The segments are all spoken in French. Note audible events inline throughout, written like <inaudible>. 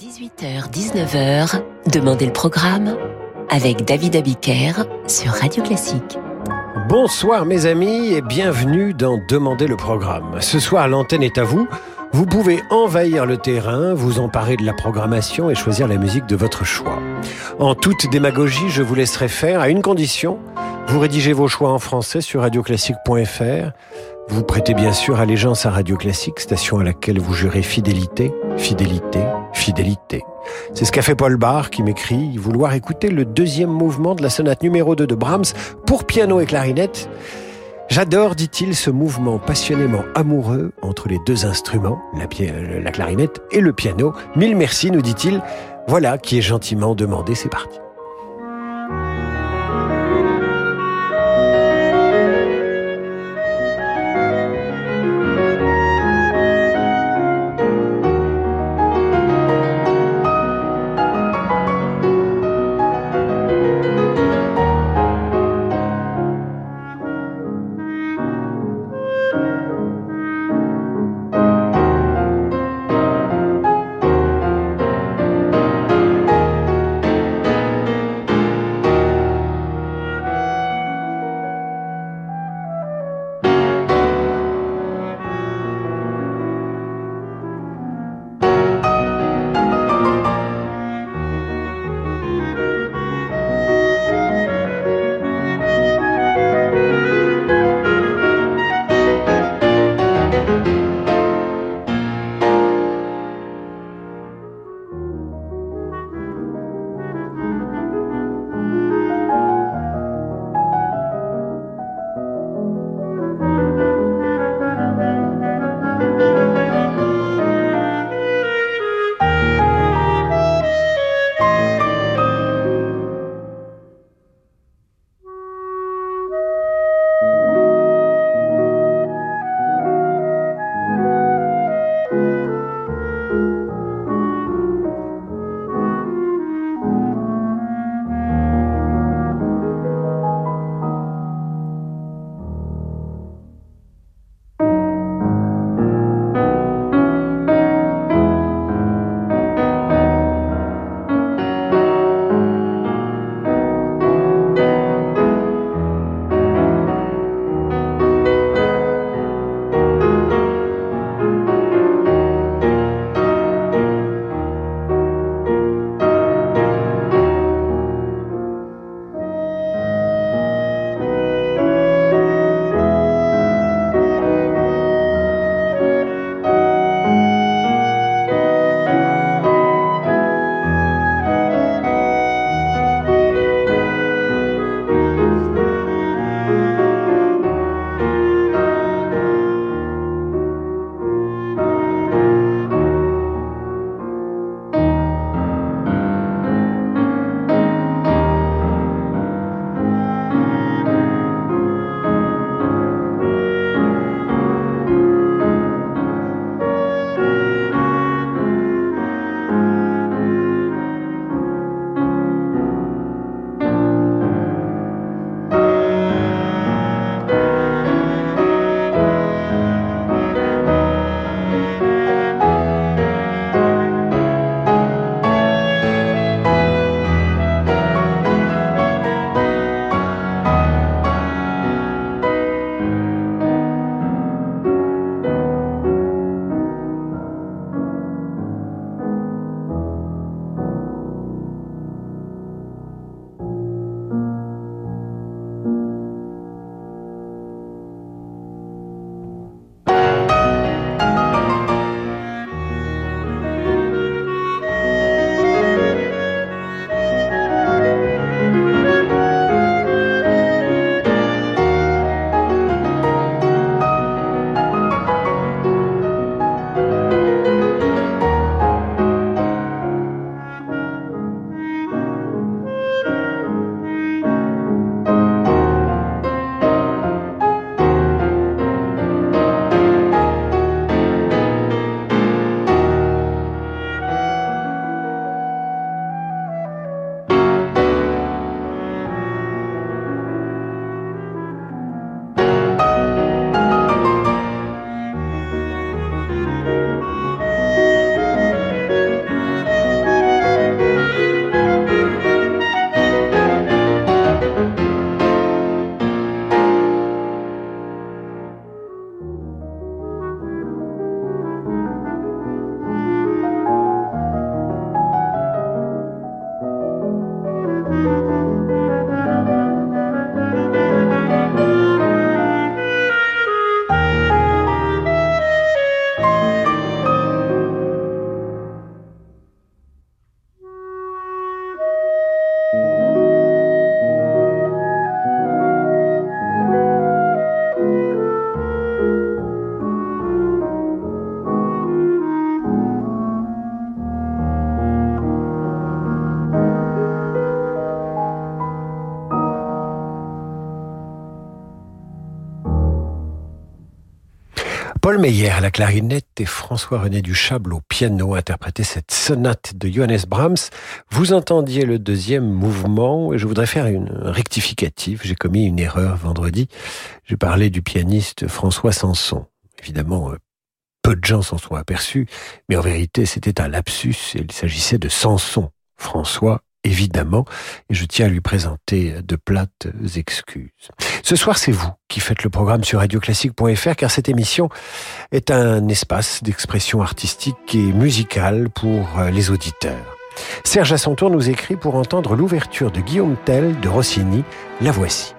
18h-19h, Demandez le programme avec David Abiker sur Radio Classique. Bonsoir mes amis et bienvenue dans Demandez le programme. Ce soir, l'antenne est à vous. Vous pouvez envahir le terrain, vous emparer de la programmation et choisir la musique de votre choix. En toute démagogie, je vous laisserai faire à une condition. Vous rédigez vos choix en français sur radioclassique.fr. Vous prêtez bien sûr allégeance à Radio Classique, station à laquelle vous jurez fidélité, fidélité, fidélité. C'est ce qu'a fait Paul Barr qui m'écrit vouloir écouter le deuxième mouvement de la sonate numéro 2 de Brahms pour piano et clarinette. J'adore, dit-il, ce mouvement passionnément amoureux entre les deux instruments, la, la clarinette et le piano. Mille merci, nous dit-il. Voilà qui est gentiment demandé, c'est parti. Meyer à la clarinette et François-René Duchable au piano interprétaient cette sonate de Johannes Brahms. Vous entendiez le deuxième mouvement et je voudrais faire une rectificative. J'ai commis une erreur vendredi. J'ai parlé du pianiste François Sanson. Évidemment, euh, peu de gens s'en sont aperçus, mais en vérité c'était un lapsus. Il s'agissait de Sanson. François évidemment, et je tiens à lui présenter de plates excuses. Ce soir, c'est vous qui faites le programme sur radioclassique.fr, car cette émission est un espace d'expression artistique et musicale pour les auditeurs. Serge à son tour nous écrit pour entendre l'ouverture de Guillaume Tell de Rossini, la voici.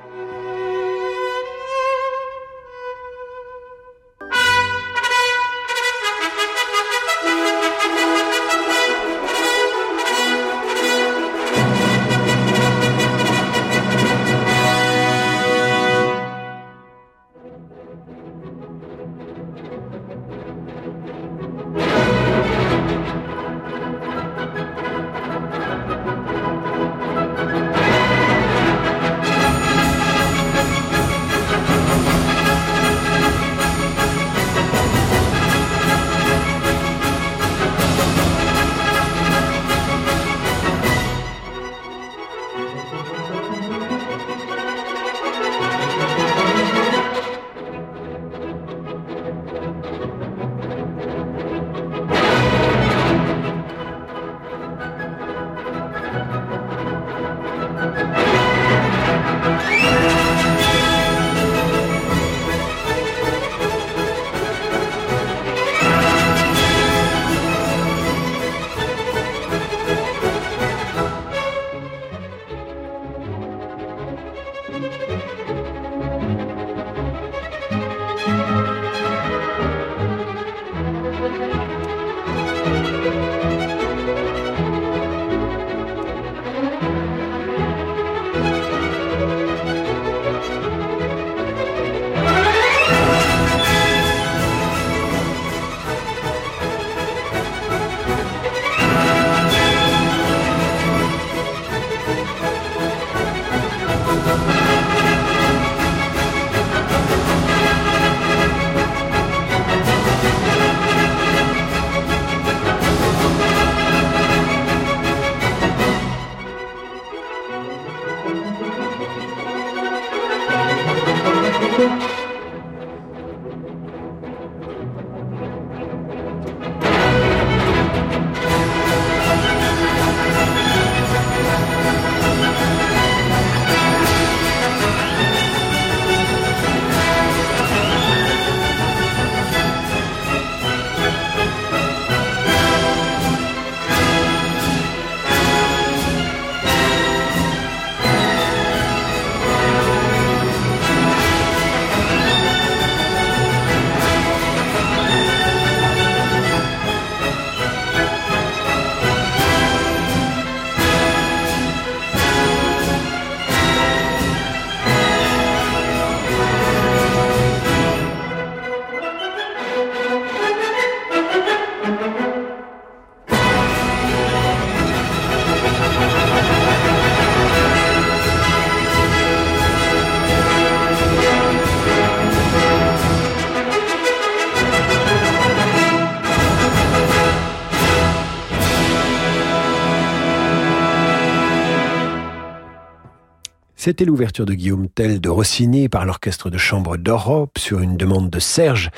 C'était l'ouverture de Guillaume Tell de Rossini par l'Orchestre de chambre d'Europe sur une demande de Serge,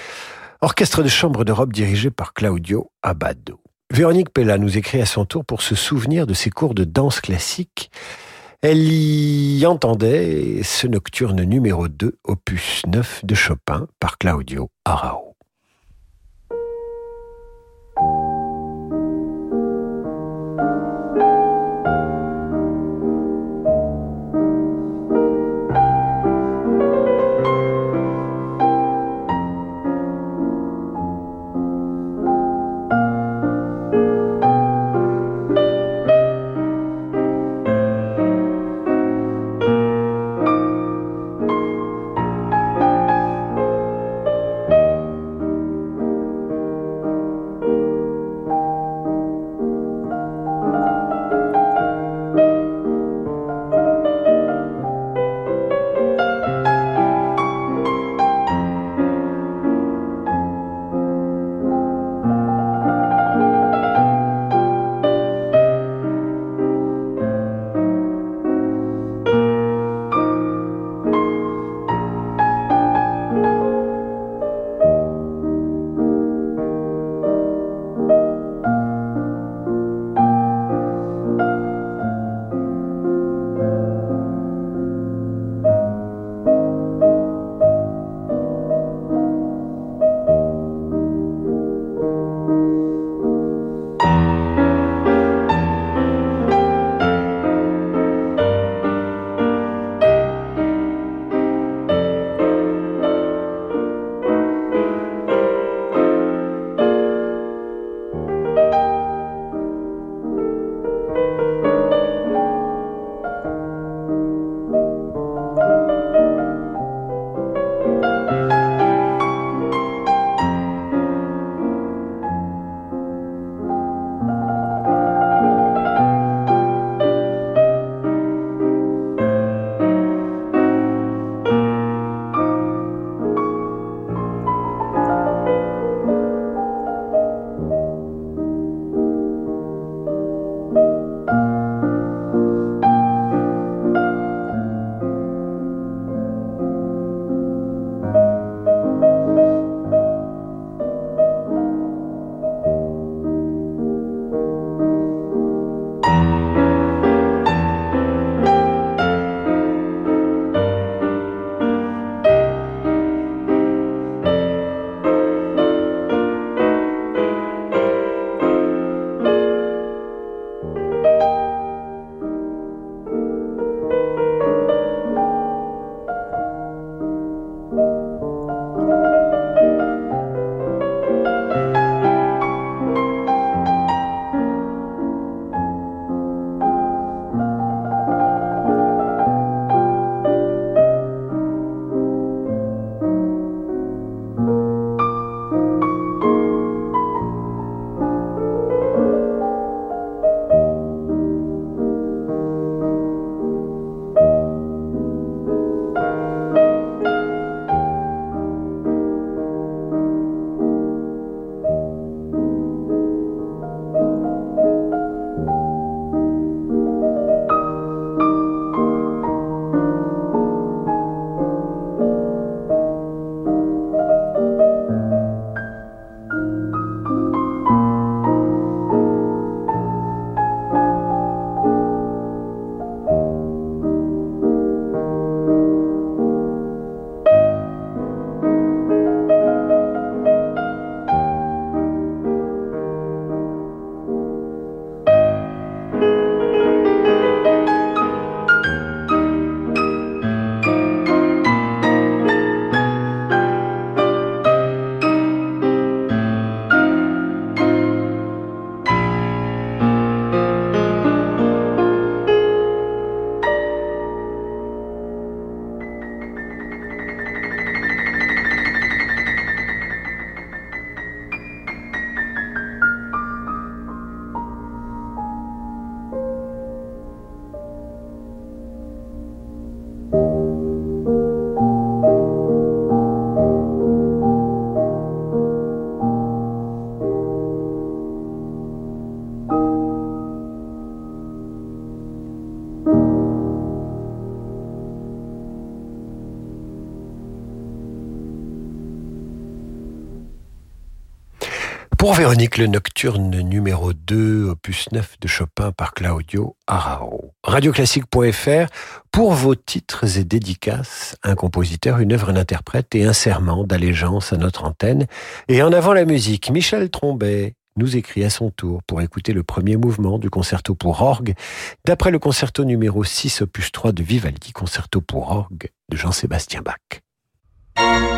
Orchestre de chambre d'Europe dirigé par Claudio Abbado. Véronique Pella nous écrit à son tour pour se souvenir de ses cours de danse classique. Elle y entendait ce nocturne numéro 2, opus 9 de Chopin par Claudio Arao. Pour Véronique, le nocturne numéro 2, opus 9 de Chopin par Claudio Arao. Radioclassique.fr pour vos titres et dédicaces, un compositeur, une œuvre, un interprète et un serment d'allégeance à notre antenne. Et en avant la musique, Michel Trombet nous écrit à son tour pour écouter le premier mouvement du concerto pour orgue, d'après le concerto numéro 6 opus 3 de Vivaldi, concerto pour orgue de Jean-Sébastien Bach.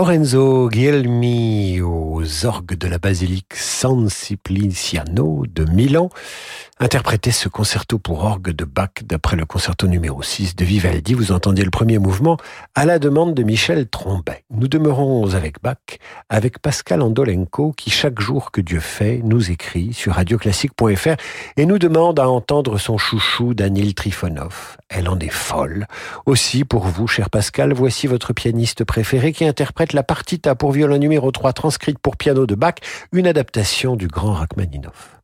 Lorenzo Guilmi aux orgues de la basilique San Simpliciano de Milan interpréter ce concerto pour orgue de Bach d'après le concerto numéro 6 de Vivaldi. Vous entendiez le premier mouvement à la demande de Michel Trombet. Nous demeurons avec Bach, avec Pascal Andolenko qui chaque jour que Dieu fait nous écrit sur radioclassique.fr et nous demande à entendre son chouchou Danil Trifonov. Elle en est folle. Aussi pour vous, cher Pascal, voici votre pianiste préféré qui interprète la partita pour violon numéro 3 transcrite pour piano de Bach, une adaptation du grand Rachmaninoff.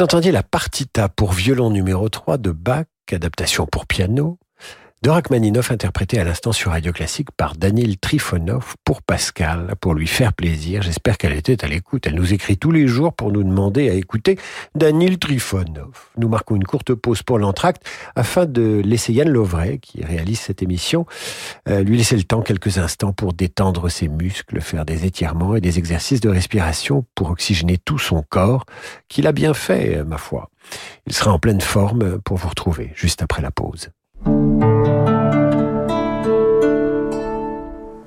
Vous entendiez la partita pour violon numéro 3 de Bach, adaptation pour piano, de Rachmaninoff interprété à l'instant sur Radio Classique par Daniel Trifonov pour Pascal, pour lui faire plaisir. J'espère qu'elle était à l'écoute. Elle nous écrit tous les jours pour nous demander à écouter Daniel Trifonov. Nous marquons une courte pause pour l'entracte afin de laisser Yann Lovray, qui réalise cette émission, euh, lui laisser le temps quelques instants pour détendre ses muscles, faire des étirements et des exercices de respiration pour oxygéner tout son corps, qu'il a bien fait, ma foi. Il sera en pleine forme pour vous retrouver juste après la pause.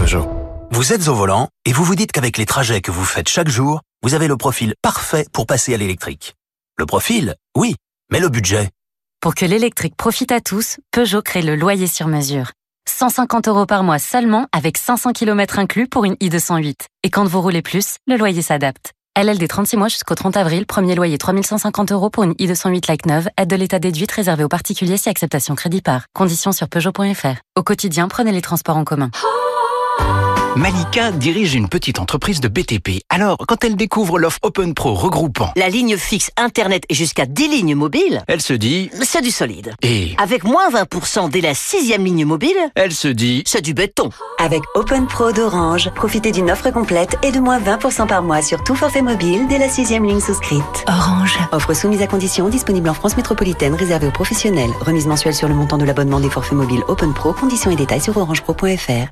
Peugeot. Vous êtes au volant et vous vous dites qu'avec les trajets que vous faites chaque jour, vous avez le profil parfait pour passer à l'électrique. Le profil, oui, mais le budget Pour que l'électrique profite à tous, Peugeot crée le loyer sur mesure. 150 euros par mois seulement avec 500 km inclus pour une i208. Et quand vous roulez plus, le loyer s'adapte. LL des 36 mois jusqu'au 30 avril, premier loyer 3150 euros pour une i208 Like 9, aide de l'état déduite réservée aux particuliers si acceptation crédit par. Conditions sur Peugeot.fr. Au quotidien, prenez les transports en commun. Malika dirige une petite entreprise de BTP. Alors, quand elle découvre l'offre Open Pro regroupant la ligne fixe Internet et jusqu'à 10 lignes mobiles, elle se dit c'est du solide. Et avec moins 20% dès la sixième ligne mobile, elle se dit c'est du béton. Avec Open Pro d'Orange, profitez d'une offre complète et de moins 20% par mois sur tout forfait mobile dès la sixième ligne souscrite. Orange. Offre soumise à condition, disponible en France métropolitaine, réservée aux professionnels. Remise mensuelle sur le montant de l'abonnement des forfaits mobiles Open Pro. Conditions et détails sur orangepro.fr.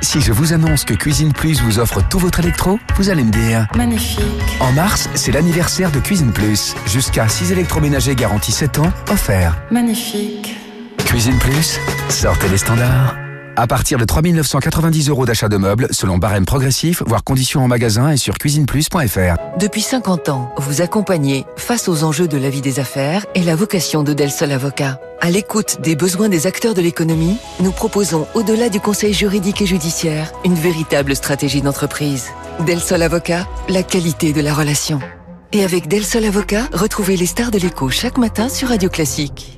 Si je vous annonce que Cuisine Plus vous offre tout votre électro, vous allez me dire Magnifique. En mars, c'est l'anniversaire de Cuisine Plus. Jusqu'à 6 électroménagers garantis 7 ans, offerts. Magnifique. Cuisine Plus, sortez les standards. À partir de 3 990 euros d'achat de meubles, selon barème progressif, voire conditions en magasin et sur cuisineplus.fr. Depuis 50 ans, vous accompagnez face aux enjeux de la vie des affaires et la vocation de Del Sol Avocat. À l'écoute des besoins des acteurs de l'économie, nous proposons, au-delà du conseil juridique et judiciaire, une véritable stratégie d'entreprise. Del Sol Avocat, la qualité de la relation. Et avec Del Sol Avocat, retrouvez les stars de l'écho chaque matin sur Radio Classique.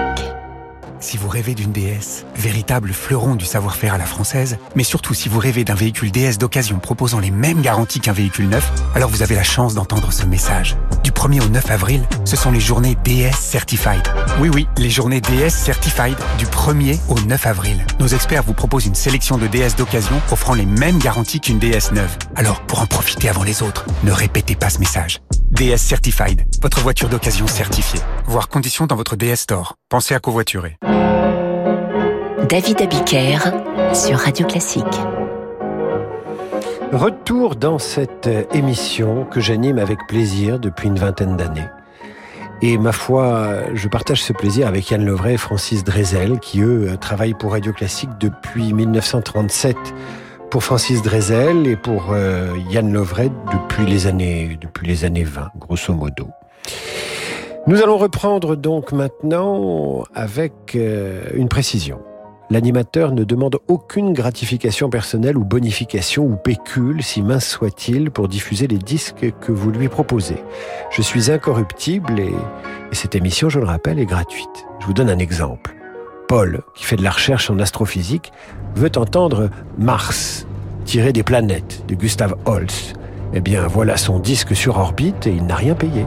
Si vous rêvez d'une DS, véritable fleuron du savoir-faire à la française, mais surtout si vous rêvez d'un véhicule DS d'occasion proposant les mêmes garanties qu'un véhicule neuf, alors vous avez la chance d'entendre ce message. Du 1er au 9 avril, ce sont les journées DS Certified. Oui oui, les journées DS Certified du 1er au 9 avril. Nos experts vous proposent une sélection de DS d'occasion offrant les mêmes garanties qu'une DS neuve. Alors, pour en profiter avant les autres, ne répétez pas ce message. DS Certified, votre voiture d'occasion certifiée. Voir conditions dans votre DS Store. Pensez à covoiturer. David Abiker sur Radio Classique. Retour dans cette émission que j'anime avec plaisir depuis une vingtaine d'années. Et ma foi, je partage ce plaisir avec Yann Levray et Francis Drezel, qui eux travaillent pour Radio Classique depuis 1937 pour Francis Drezel et pour euh, Yann Lovray depuis les années depuis les années 20, grosso modo. Nous allons reprendre donc maintenant avec euh, une précision. L'animateur ne demande aucune gratification personnelle ou bonification ou pécule, si mince soit-il, pour diffuser les disques que vous lui proposez. Je suis incorruptible et, et cette émission, je le rappelle, est gratuite. Je vous donne un exemple. Paul, qui fait de la recherche en astrophysique, veut entendre Mars, tiré des planètes, de Gustav Holst. Eh bien, voilà son disque sur orbite et il n'a rien payé.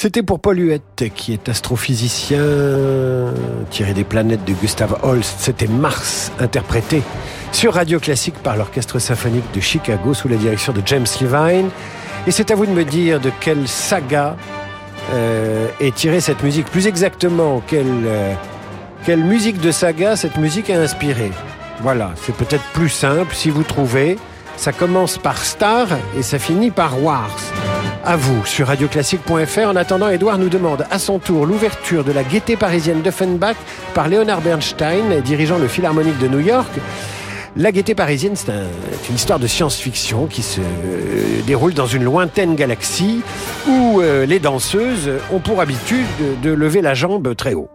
C'était pour Paul Huette, qui est astrophysicien tiré des planètes de Gustav Holst. C'était Mars, interprété sur Radio Classique par l'Orchestre symphonique de Chicago sous la direction de James Levine. Et c'est à vous de me dire de quelle saga euh, est tirée cette musique. Plus exactement, quelle, euh, quelle musique de saga cette musique a inspiré. Voilà, c'est peut-être plus simple si vous trouvez. Ça commence par Star et ça finit par Wars. À vous sur radioclassique.fr. En attendant, Edouard nous demande à son tour l'ouverture de la gaieté parisienne d'Offenbach par Leonard Bernstein, dirigeant le Philharmonique de New York. La gaieté parisienne, c'est un, une histoire de science-fiction qui se euh, déroule dans une lointaine galaxie où euh, les danseuses ont pour habitude de, de lever la jambe très haut.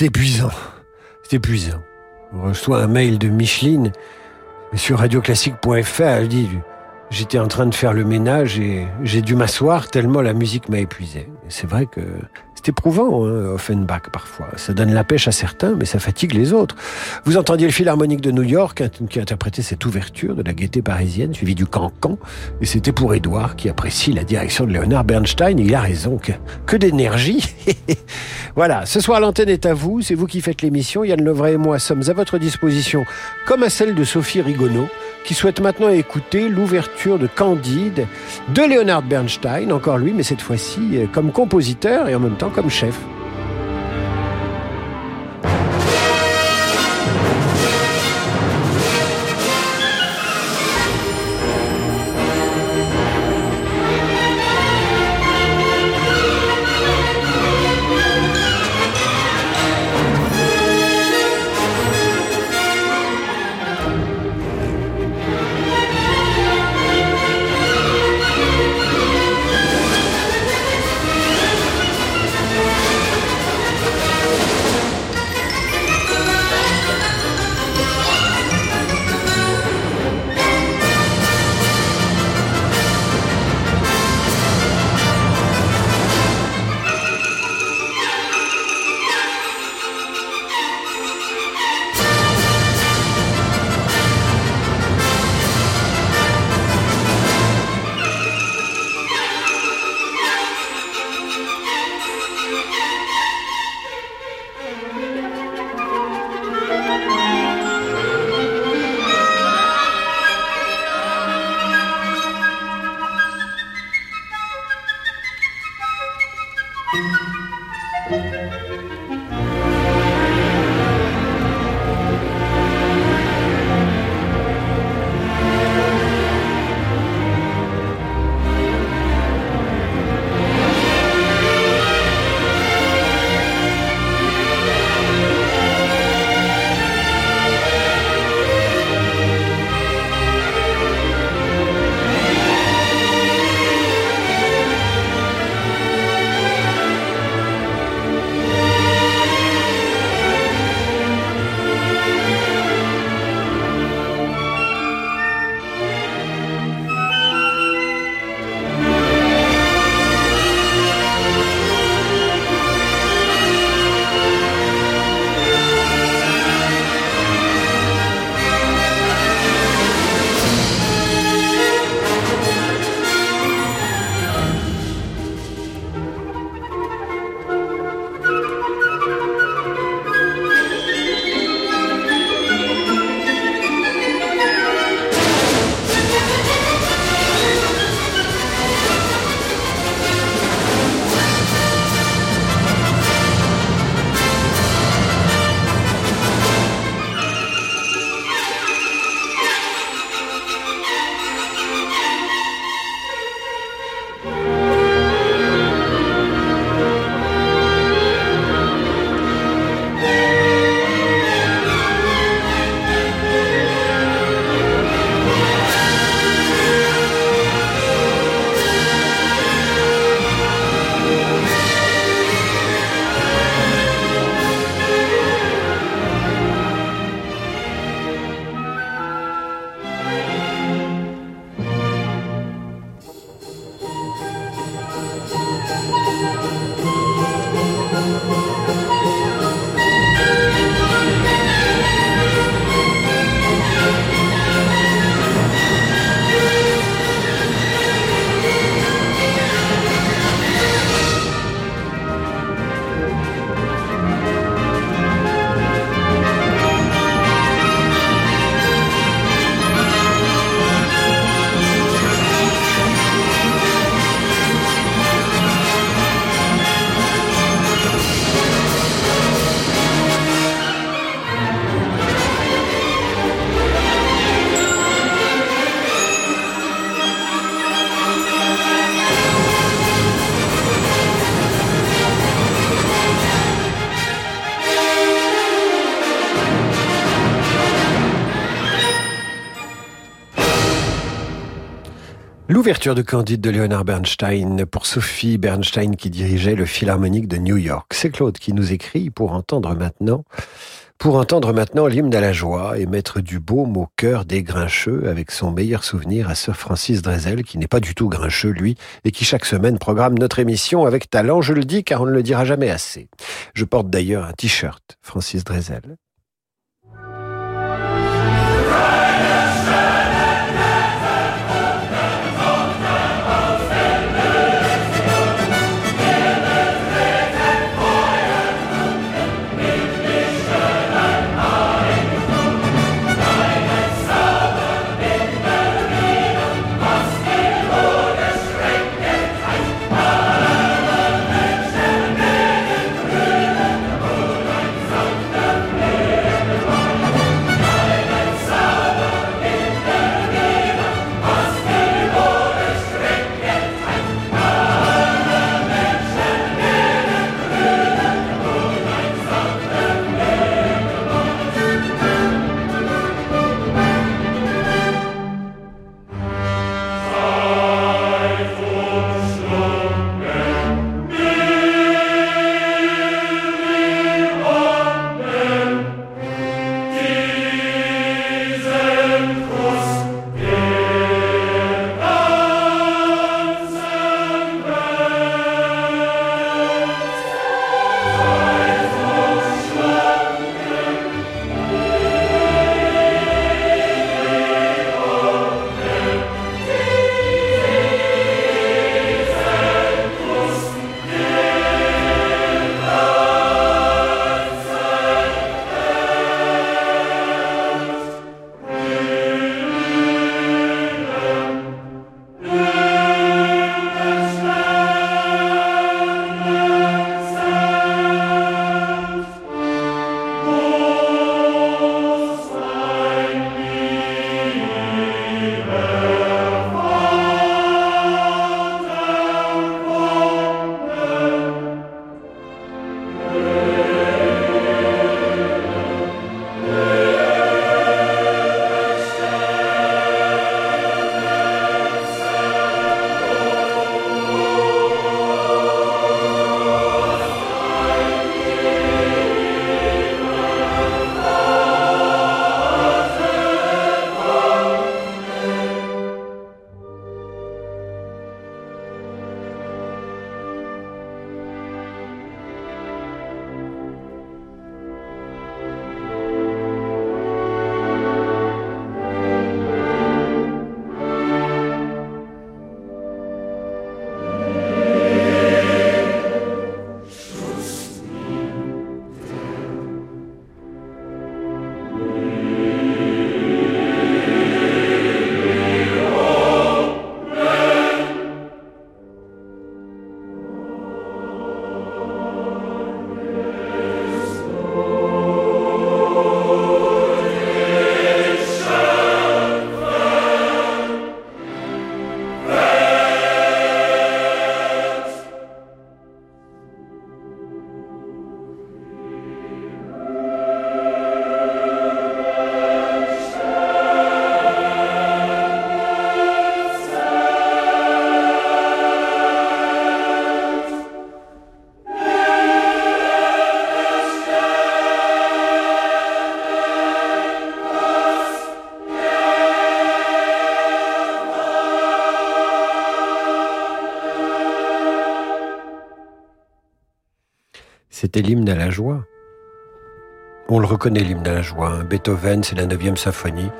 C'est épuisant. C'est épuisant. On reçoit un mail de Micheline sur radioclassique.fr. Elle dit J'étais en train de faire le ménage et j'ai dû m'asseoir tellement la musique m'a épuisé. C'est vrai que c'est éprouvant, hein, Offenbach, parfois. Ça donne la pêche à certains, mais ça fatigue les autres. Vous entendiez le Philharmonique de New York hein, qui interprétait cette ouverture de la gaieté parisienne, suivie du cancan. Et c'était pour Édouard, qui apprécie la direction de Leonard Bernstein. Il a raison. Que, que d'énergie <laughs> Voilà, ce soir l'antenne est à vous. C'est vous qui faites l'émission. Yann Levray et moi sommes à votre disposition, comme à celle de Sophie Rigonneau qui souhaite maintenant écouter l'ouverture de Candide de Leonard Bernstein, encore lui, mais cette fois-ci euh, comme compositeur et en même temps comme chef. L'ouverture de Candide de Leonard Bernstein pour Sophie Bernstein qui dirigeait le Philharmonique de New York. C'est Claude qui nous écrit pour entendre maintenant pour entendre maintenant l'hymne à la joie et mettre du baume au cœur des grincheux avec son meilleur souvenir à Sir Francis Drezel, qui n'est pas du tout grincheux, lui, et qui chaque semaine programme notre émission avec talent, je le dis, car on ne le dira jamais assez. Je porte d'ailleurs un t-shirt Francis Drezel. C'était l'hymne à la joie. On le reconnaît, l'hymne à la joie. Hein. Beethoven, c'est la neuvième symphonie.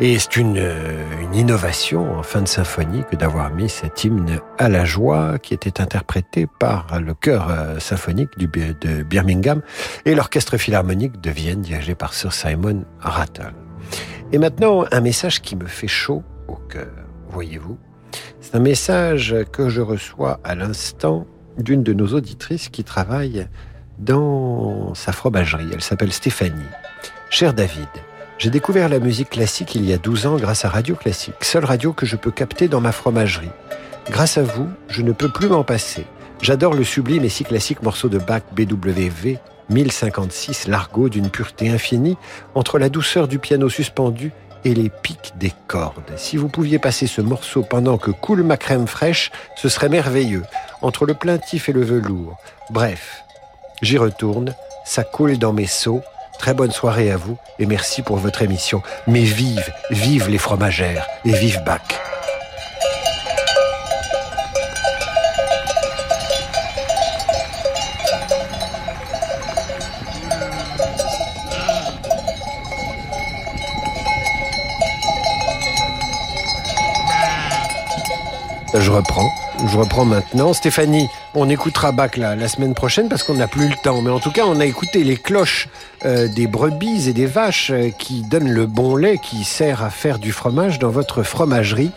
Et c'est une, euh, une, innovation en fin de symphonie que d'avoir mis cet hymne à la joie qui était interprété par le chœur euh, symphonique de Birmingham et l'orchestre philharmonique de Vienne dirigé par Sir Simon Rattle. Et maintenant, un message qui me fait chaud au cœur, voyez-vous. C'est un message que je reçois à l'instant d'une de nos auditrices qui travaille dans sa fromagerie. Elle s'appelle Stéphanie. Cher David, j'ai découvert la musique classique il y a 12 ans grâce à Radio Classique, seule radio que je peux capter dans ma fromagerie. Grâce à vous, je ne peux plus m'en passer. J'adore le sublime et si classique morceau de Bach BWV 1056, Largo d'une pureté infinie, entre la douceur du piano suspendu et les pics des cordes. Si vous pouviez passer ce morceau pendant que coule ma crème fraîche, ce serait merveilleux, entre le plaintif et le velours. Bref, j'y retourne, ça coule dans mes seaux, Très bonne soirée à vous et merci pour votre émission. Mais vive, vive les fromagères et vive Bach. Je reprends. Je reprends maintenant. Stéphanie, on écoutera Bach la, la semaine prochaine parce qu'on n'a plus le temps. Mais en tout cas, on a écouté les cloches euh, des brebis et des vaches euh, qui donnent le bon lait qui sert à faire du fromage dans votre fromagerie.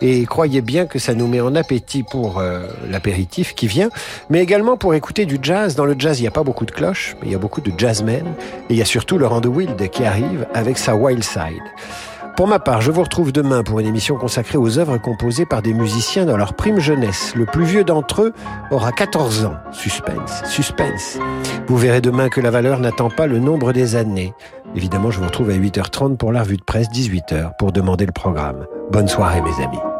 Et croyez bien que ça nous met en appétit pour euh, l'apéritif qui vient, mais également pour écouter du jazz. Dans le jazz, il n'y a pas beaucoup de cloches, mais il y a beaucoup de jazzmen. Et il y a surtout Laurent de Wild qui arrive avec sa Wild Side. Pour ma part, je vous retrouve demain pour une émission consacrée aux œuvres composées par des musiciens dans leur prime jeunesse. Le plus vieux d'entre eux aura 14 ans. Suspense, suspense. Vous verrez demain que la valeur n'attend pas le nombre des années. Évidemment, je vous retrouve à 8h30 pour la revue de presse, 18h pour demander le programme. Bonne soirée mes amis.